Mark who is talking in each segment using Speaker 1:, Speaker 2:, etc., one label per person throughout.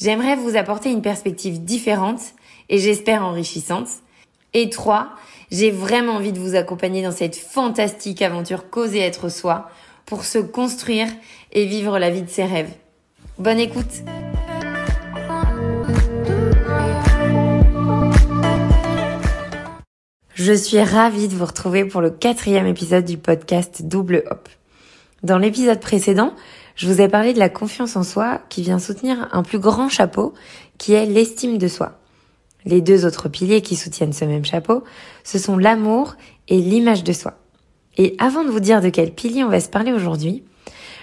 Speaker 1: J'aimerais vous apporter une perspective différente et j'espère enrichissante. Et 3. J'ai vraiment envie de vous accompagner dans cette fantastique aventure causer être soi pour se construire et vivre la vie de ses rêves. Bonne écoute Je suis ravie de vous retrouver pour le quatrième épisode du podcast Double Hop. Dans l'épisode précédent, je vous ai parlé de la confiance en soi qui vient soutenir un plus grand chapeau qui est l'estime de soi. Les deux autres piliers qui soutiennent ce même chapeau, ce sont l'amour et l'image de soi. Et avant de vous dire de quel pilier on va se parler aujourd'hui,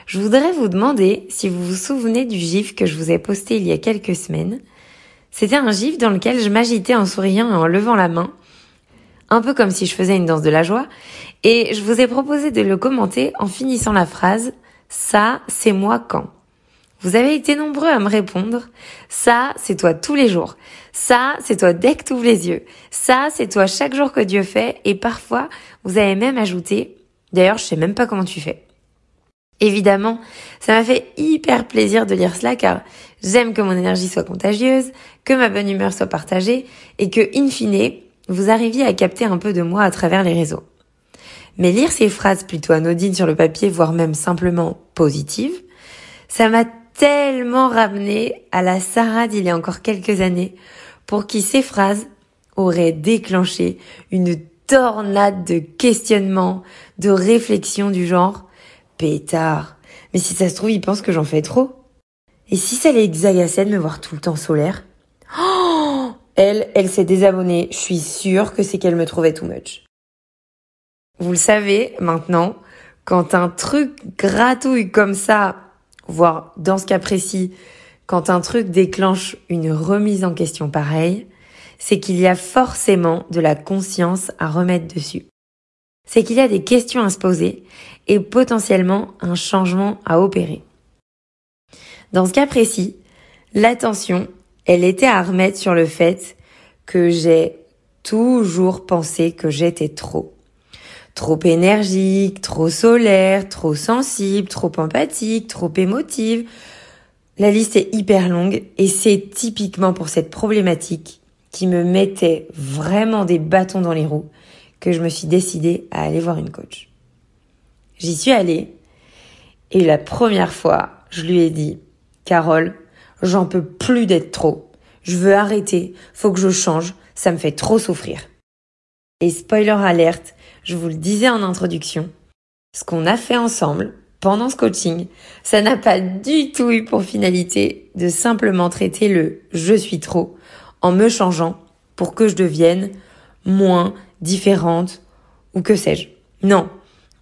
Speaker 1: je voudrais vous demander si vous vous souvenez du gif que je vous ai posté il y a quelques semaines. C'était un gif dans lequel je m'agitais en souriant et en levant la main, un peu comme si je faisais une danse de la joie, et je vous ai proposé de le commenter en finissant la phrase ça, c'est moi quand. Vous avez été nombreux à me répondre. Ça, c'est toi tous les jours. Ça, c'est toi dès que tu ouvres les yeux. Ça, c'est toi chaque jour que Dieu fait. Et parfois, vous avez même ajouté, d'ailleurs, je sais même pas comment tu fais. Évidemment, ça m'a fait hyper plaisir de lire cela car j'aime que mon énergie soit contagieuse, que ma bonne humeur soit partagée et que, in fine, vous arriviez à capter un peu de moi à travers les réseaux. Mais lire ces phrases plutôt anodines sur le papier, voire même simplement positives, ça m'a tellement ramené à la Sarah d'il y a encore quelques années, pour qui ces phrases auraient déclenché une tornade de questionnements, de réflexions du genre pétard. Mais si ça se trouve, il pense que j'en fais trop. Et si ça les de me voir tout le temps solaire? Oh Elle, elle s'est désabonnée. Je suis sûre que c'est qu'elle me trouvait too much. Vous le savez maintenant, quand un truc gratouille comme ça, voire dans ce cas précis, quand un truc déclenche une remise en question pareille, c'est qu'il y a forcément de la conscience à remettre dessus. C'est qu'il y a des questions à se poser et potentiellement un changement à opérer. Dans ce cas précis, l'attention, elle était à remettre sur le fait que j'ai toujours pensé que j'étais trop trop énergique, trop solaire, trop sensible, trop empathique, trop émotive. La liste est hyper longue et c'est typiquement pour cette problématique qui me mettait vraiment des bâtons dans les roues que je me suis décidée à aller voir une coach. J'y suis allée et la première fois, je lui ai dit, Carole, j'en peux plus d'être trop. Je veux arrêter, faut que je change, ça me fait trop souffrir. Et spoiler alerte, je vous le disais en introduction, ce qu'on a fait ensemble pendant ce coaching, ça n'a pas du tout eu pour finalité de simplement traiter le je suis trop en me changeant pour que je devienne moins différente ou que sais-je. Non,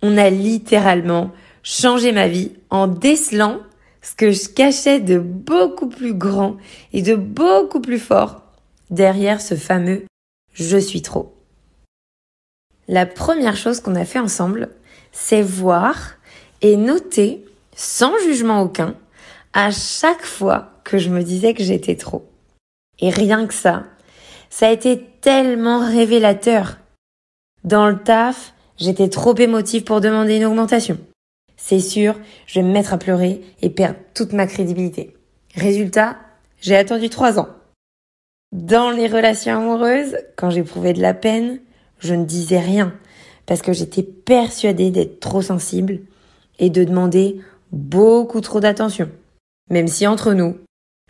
Speaker 1: on a littéralement changé ma vie en décelant ce que je cachais de beaucoup plus grand et de beaucoup plus fort derrière ce fameux je suis trop. La première chose qu'on a fait ensemble, c'est voir et noter, sans jugement aucun, à chaque fois que je me disais que j'étais trop. Et rien que ça, ça a été tellement révélateur. Dans le taf, j'étais trop émotive pour demander une augmentation. C'est sûr, je vais me mettre à pleurer et perdre toute ma crédibilité. Résultat, j'ai attendu trois ans. Dans les relations amoureuses, quand j'éprouvais de la peine, je ne disais rien parce que j'étais persuadée d'être trop sensible et de demander beaucoup trop d'attention. Même si entre nous,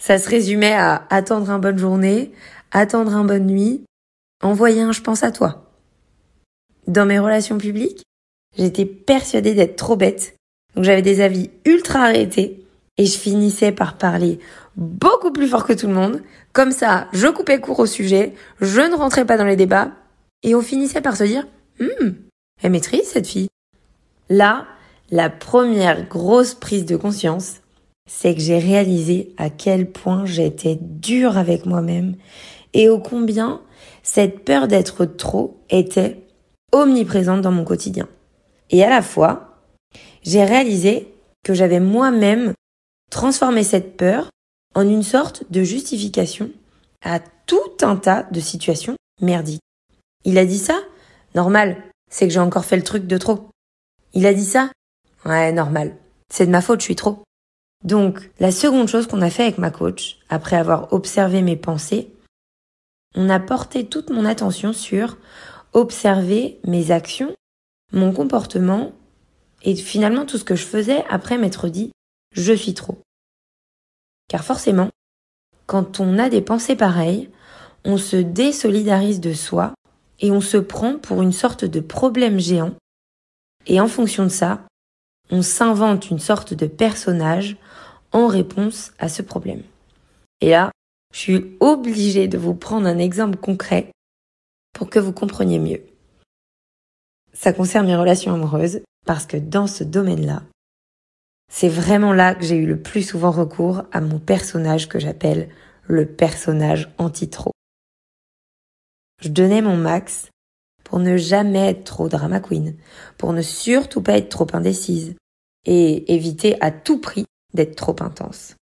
Speaker 1: ça se résumait à attendre un bonne journée, attendre un bonne nuit, envoyer un je pense à toi. Dans mes relations publiques, j'étais persuadée d'être trop bête, donc j'avais des avis ultra arrêtés et je finissais par parler beaucoup plus fort que tout le monde. Comme ça, je coupais court au sujet, je ne rentrais pas dans les débats et on finissait par se dire, hum, elle maîtrise cette fille. Là, la première grosse prise de conscience, c'est que j'ai réalisé à quel point j'étais dure avec moi-même et ô combien cette peur d'être trop était omniprésente dans mon quotidien. Et à la fois, j'ai réalisé que j'avais moi-même transformé cette peur en une sorte de justification à tout un tas de situations merdiques. Il a dit ça? Normal, c'est que j'ai encore fait le truc de trop. Il a dit ça? Ouais, normal. C'est de ma faute, je suis trop. Donc, la seconde chose qu'on a fait avec ma coach, après avoir observé mes pensées, on a porté toute mon attention sur observer mes actions, mon comportement et finalement tout ce que je faisais après m'être dit je suis trop. Car forcément, quand on a des pensées pareilles, on se désolidarise de soi et on se prend pour une sorte de problème géant. Et en fonction de ça, on s'invente une sorte de personnage en réponse à ce problème. Et là, je suis obligée de vous prendre un exemple concret pour que vous compreniez mieux. Ça concerne mes relations amoureuses parce que dans ce domaine-là, c'est vraiment là que j'ai eu le plus souvent recours à mon personnage que j'appelle le personnage anti-trop. Je donnais mon max pour ne jamais être trop drama queen, pour ne surtout pas être trop indécise et éviter à tout prix d'être trop intense.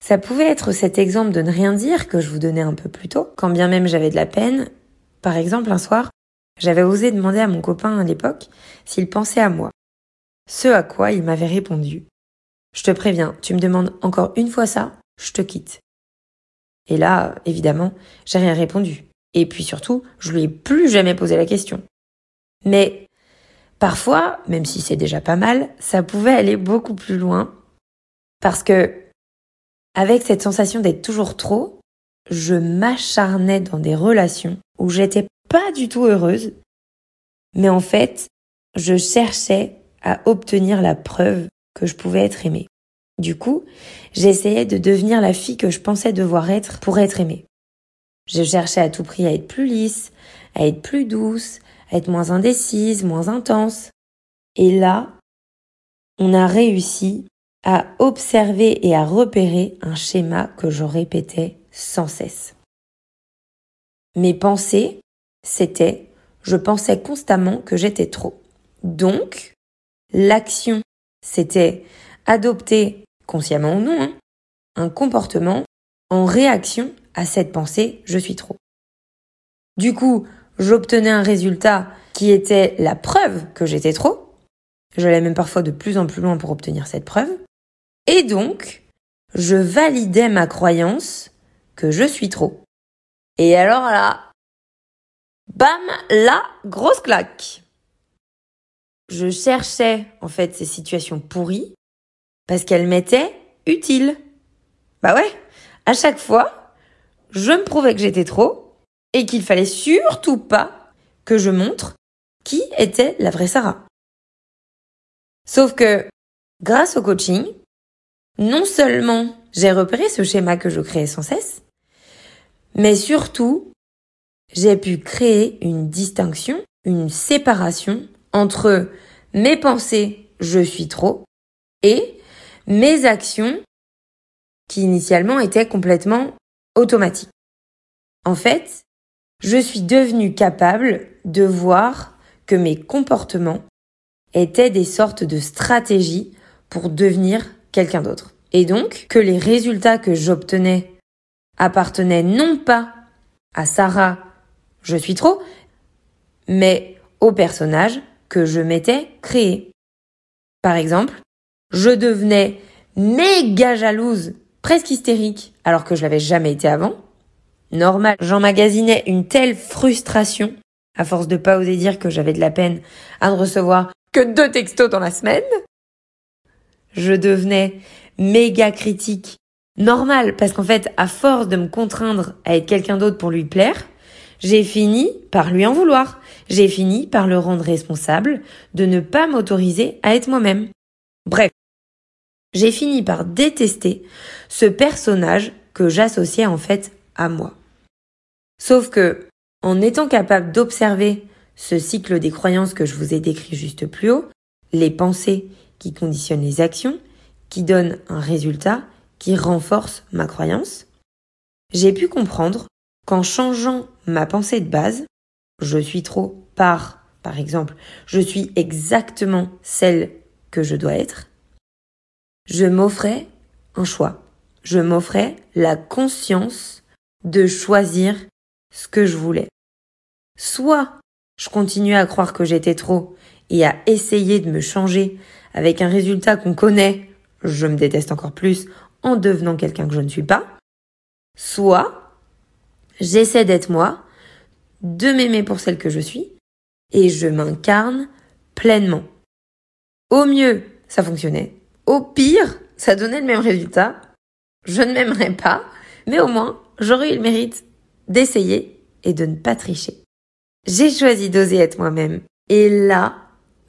Speaker 1: Ça pouvait être cet exemple de ne rien dire que je vous donnais un peu plus tôt, quand bien même j'avais de la peine. Par exemple, un soir, j'avais osé demander à mon copain à l'époque s'il pensait à moi. Ce à quoi il m'avait répondu. Je te préviens, tu me demandes encore une fois ça, je te quitte. Et là, évidemment, j'ai rien répondu. Et puis surtout, je lui ai plus jamais posé la question. Mais parfois, même si c'est déjà pas mal, ça pouvait aller beaucoup plus loin. Parce que, avec cette sensation d'être toujours trop, je m'acharnais dans des relations où j'étais pas du tout heureuse. Mais en fait, je cherchais à obtenir la preuve que je pouvais être aimée. Du coup, j'essayais de devenir la fille que je pensais devoir être pour être aimée. Je cherchais à tout prix à être plus lisse, à être plus douce, à être moins indécise, moins intense. Et là, on a réussi à observer et à repérer un schéma que je répétais sans cesse. Mes pensées, c'était je pensais constamment que j'étais trop. Donc, L'action, c'était adopter, consciemment ou non, hein, un comportement en réaction à cette pensée je suis trop. Du coup, j'obtenais un résultat qui était la preuve que j'étais trop. J'allais même parfois de plus en plus loin pour obtenir cette preuve. Et donc, je validais ma croyance que je suis trop. Et alors là, bam, la grosse claque je cherchais en fait ces situations pourries parce qu'elles m'étaient utiles. Bah ouais, à chaque fois, je me prouvais que j'étais trop et qu'il fallait surtout pas que je montre qui était la vraie Sarah. Sauf que, grâce au coaching, non seulement j'ai repéré ce schéma que je créais sans cesse, mais surtout, j'ai pu créer une distinction, une séparation entre mes pensées je suis trop et mes actions qui initialement étaient complètement automatiques. En fait, je suis devenue capable de voir que mes comportements étaient des sortes de stratégies pour devenir quelqu'un d'autre. Et donc que les résultats que j'obtenais appartenaient non pas à Sarah, je suis trop, mais au personnage que je m'étais créé. Par exemple, je devenais méga jalouse, presque hystérique, alors que je l'avais jamais été avant. Normal, j'emmagasinais une telle frustration, à force de pas oser dire que j'avais de la peine à ne recevoir que deux textos dans la semaine. Je devenais méga critique. Normal, parce qu'en fait, à force de me contraindre à être quelqu'un d'autre pour lui plaire, j'ai fini par lui en vouloir. J'ai fini par le rendre responsable de ne pas m'autoriser à être moi-même. Bref, j'ai fini par détester ce personnage que j'associais en fait à moi. Sauf que, en étant capable d'observer ce cycle des croyances que je vous ai décrit juste plus haut, les pensées qui conditionnent les actions, qui donne un résultat qui renforce ma croyance. J'ai pu comprendre qu'en changeant ma pensée de base, je suis trop par, par exemple, je suis exactement celle que je dois être, je m'offrais un choix. Je m'offrais la conscience de choisir ce que je voulais. Soit je continuais à croire que j'étais trop et à essayer de me changer avec un résultat qu'on connaît, je me déteste encore plus en devenant quelqu'un que je ne suis pas. Soit j'essaie d'être moi, de m'aimer pour celle que je suis, et je m'incarne pleinement. Au mieux, ça fonctionnait. Au pire, ça donnait le même résultat. Je ne m'aimerais pas, mais au moins, j'aurais eu le mérite d'essayer et de ne pas tricher. J'ai choisi d'oser être moi-même. Et là,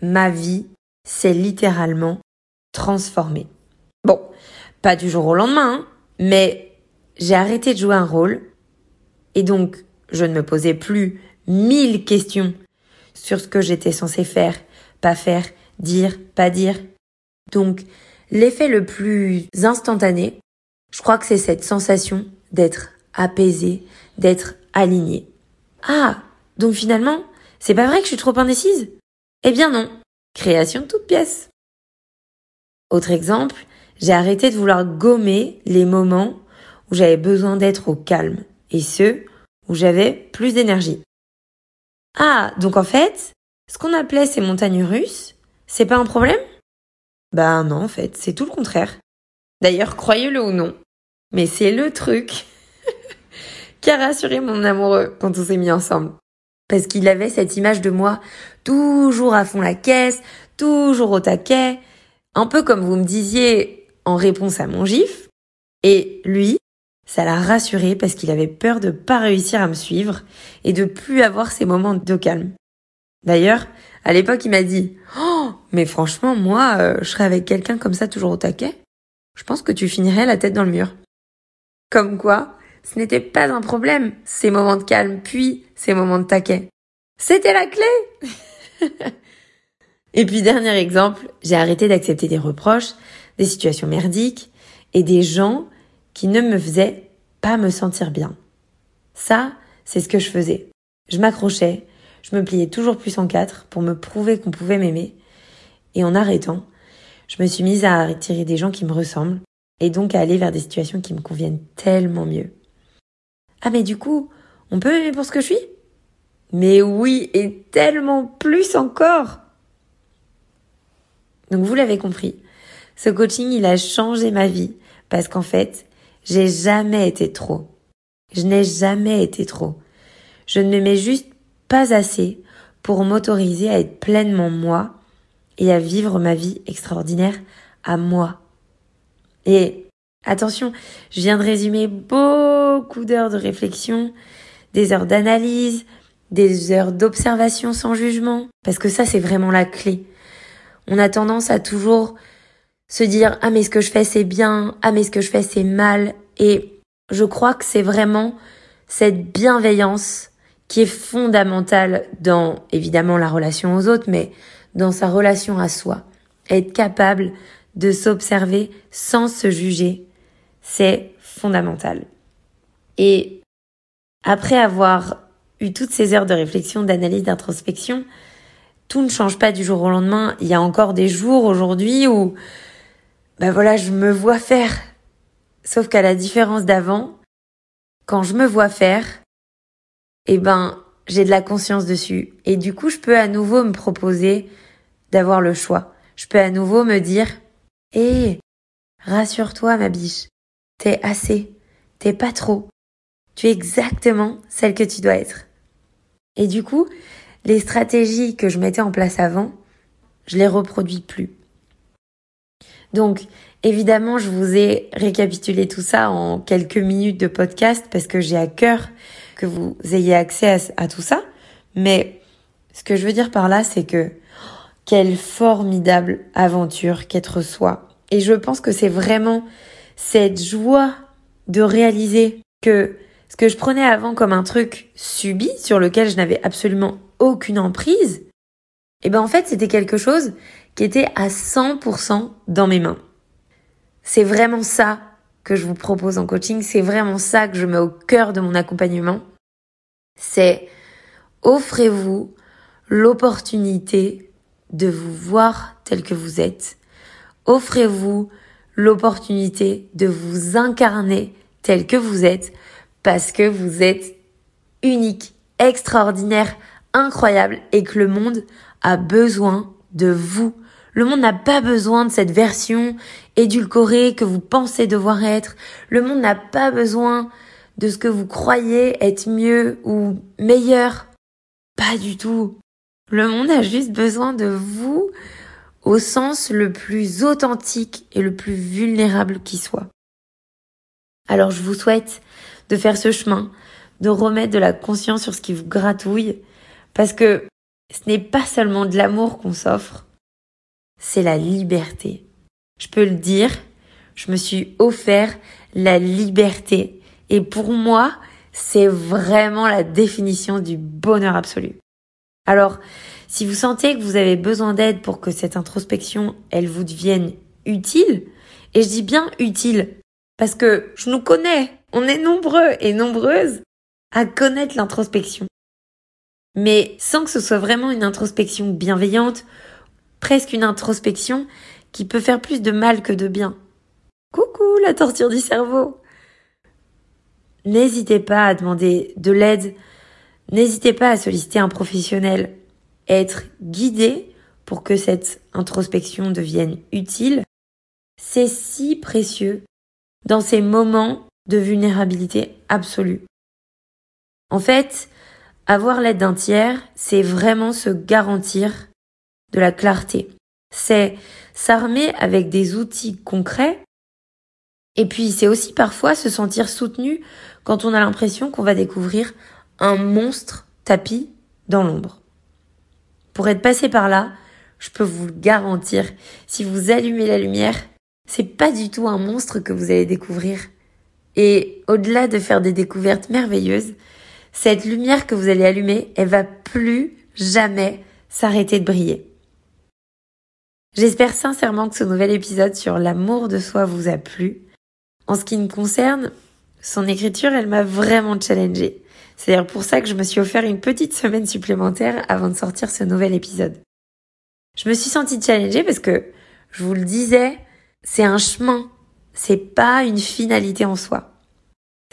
Speaker 1: ma vie s'est littéralement transformée. Bon, pas du jour au lendemain, hein, mais j'ai arrêté de jouer un rôle et donc je ne me posais plus mille questions sur ce que j'étais censé faire, pas faire, dire, pas dire. Donc, l'effet le plus instantané, je crois que c'est cette sensation d'être apaisé, d'être aligné. Ah, donc finalement, c'est pas vrai que je suis trop indécise? Eh bien non, création de toute pièce. Autre exemple, j'ai arrêté de vouloir gommer les moments où j'avais besoin d'être au calme et ceux où j'avais plus d'énergie. Ah, donc en fait, ce qu'on appelait ces montagnes russes, c'est pas un problème? Ben non, en fait, c'est tout le contraire. D'ailleurs, croyez-le ou non, mais c'est le truc qui a rassuré mon amoureux quand on s'est mis ensemble. Parce qu'il avait cette image de moi toujours à fond la caisse, toujours au taquet, un peu comme vous me disiez en réponse à mon gif. Et lui, ça l'a rassuré parce qu'il avait peur de pas réussir à me suivre et de plus avoir ces moments de calme. D'ailleurs, à l'époque, il m'a dit "Oh, mais franchement, moi, euh, je serais avec quelqu'un comme ça toujours au taquet. Je pense que tu finirais la tête dans le mur." Comme quoi, ce n'était pas un problème, ces moments de calme, puis ces moments de taquet. C'était la clé Et puis dernier exemple, j'ai arrêté d'accepter des reproches, des situations merdiques et des gens qui ne me faisaient pas me sentir bien. Ça, c'est ce que je faisais. Je m'accrochais, je me pliais toujours plus en quatre pour me prouver qu'on pouvait m'aimer. Et en arrêtant, je me suis mise à attirer des gens qui me ressemblent et donc à aller vers des situations qui me conviennent tellement mieux. Ah mais du coup, on peut m'aimer pour ce que je suis? Mais oui, et tellement plus encore Donc vous l'avez compris, ce coaching, il a changé ma vie parce qu'en fait, j'ai jamais été trop. Je n'ai jamais été trop. Je ne m'aimais juste pas assez pour m'autoriser à être pleinement moi et à vivre ma vie extraordinaire à moi. Et attention, je viens de résumer beaucoup d'heures de réflexion, des heures d'analyse, des heures d'observation sans jugement, parce que ça c'est vraiment la clé. On a tendance à toujours se dire ah mais ce que je fais c'est bien, ah mais ce que je fais c'est mal et je crois que c'est vraiment cette bienveillance qui est fondamentale dans évidemment la relation aux autres mais dans sa relation à soi. Être capable de s'observer sans se juger, c'est fondamental. Et après avoir eu toutes ces heures de réflexion, d'analyse, d'introspection, tout ne change pas du jour au lendemain. Il y a encore des jours aujourd'hui où, ben voilà, je me vois faire. Sauf qu'à la différence d'avant, quand je me vois faire, eh ben, j'ai de la conscience dessus. Et du coup, je peux à nouveau me proposer d'avoir le choix. Je peux à nouveau me dire, hé, rassure-toi, ma biche. T'es assez. T'es pas trop. Tu es exactement celle que tu dois être. Et du coup, les stratégies que je mettais en place avant, je les reproduis plus. Donc, évidemment, je vous ai récapitulé tout ça en quelques minutes de podcast parce que j'ai à cœur que vous ayez accès à, tout ça. Mais ce que je veux dire par là, c'est que quelle formidable aventure qu'être soi. Et je pense que c'est vraiment cette joie de réaliser que ce que je prenais avant comme un truc subi sur lequel je n'avais absolument aucune emprise, eh ben en fait c'était quelque chose qui était à 100% dans mes mains. C'est vraiment ça que je vous propose en coaching, c'est vraiment ça que je mets au cœur de mon accompagnement. C'est offrez-vous l'opportunité de vous voir tel que vous êtes. Offrez-vous l'opportunité de vous incarner tel que vous êtes parce que vous êtes unique, extraordinaire, incroyable et que le monde a besoin de vous. Le monde n'a pas besoin de cette version édulcorée que vous pensez devoir être. Le monde n'a pas besoin de ce que vous croyez être mieux ou meilleur. Pas du tout. Le monde a juste besoin de vous au sens le plus authentique et le plus vulnérable qui soit. Alors je vous souhaite de faire ce chemin, de remettre de la conscience sur ce qui vous gratouille, parce que ce n'est pas seulement de l'amour qu'on s'offre, c'est la liberté. Je peux le dire, je me suis offert la liberté. Et pour moi, c'est vraiment la définition du bonheur absolu. Alors, si vous sentez que vous avez besoin d'aide pour que cette introspection, elle vous devienne utile, et je dis bien utile, parce que je nous connais, on est nombreux et nombreuses à connaître l'introspection. Mais sans que ce soit vraiment une introspection bienveillante, presque une introspection qui peut faire plus de mal que de bien. Coucou la torture du cerveau N'hésitez pas à demander de l'aide, n'hésitez pas à solliciter un professionnel, être guidé pour que cette introspection devienne utile. C'est si précieux dans ces moments de vulnérabilité absolue. En fait, avoir l'aide d'un tiers, c'est vraiment se garantir de la clarté. C'est s'armer avec des outils concrets. Et puis, c'est aussi parfois se sentir soutenu quand on a l'impression qu'on va découvrir un monstre tapis dans l'ombre. Pour être passé par là, je peux vous le garantir, si vous allumez la lumière, c'est pas du tout un monstre que vous allez découvrir. Et au-delà de faire des découvertes merveilleuses, cette lumière que vous allez allumer, elle va plus jamais s'arrêter de briller. J'espère sincèrement que ce nouvel épisode sur l'amour de soi vous a plu. En ce qui me concerne, son écriture, elle m'a vraiment challengée. C'est d'ailleurs pour ça que je me suis offert une petite semaine supplémentaire avant de sortir ce nouvel épisode. Je me suis sentie challengée parce que, je vous le disais, c'est un chemin, c'est pas une finalité en soi.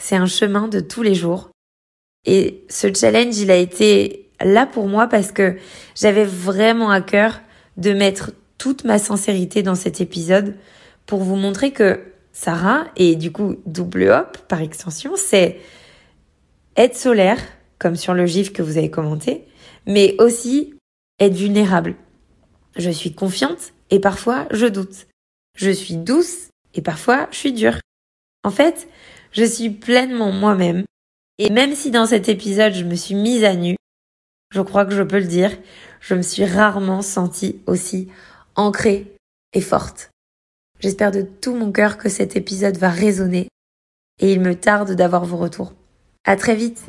Speaker 1: C'est un chemin de tous les jours. Et ce challenge, il a été là pour moi parce que j'avais vraiment à cœur de mettre toute ma sincérité dans cet épisode pour vous montrer que Sarah, et du coup double hop par extension, c'est être solaire, comme sur le gif que vous avez commenté, mais aussi être vulnérable. Je suis confiante et parfois je doute. Je suis douce et parfois je suis dure. En fait, je suis pleinement moi-même. Et même si dans cet épisode je me suis mise à nu, je crois que je peux le dire, je me suis rarement sentie aussi ancrée et forte. J'espère de tout mon cœur que cet épisode va résonner et il me tarde d'avoir vos retours. À très vite!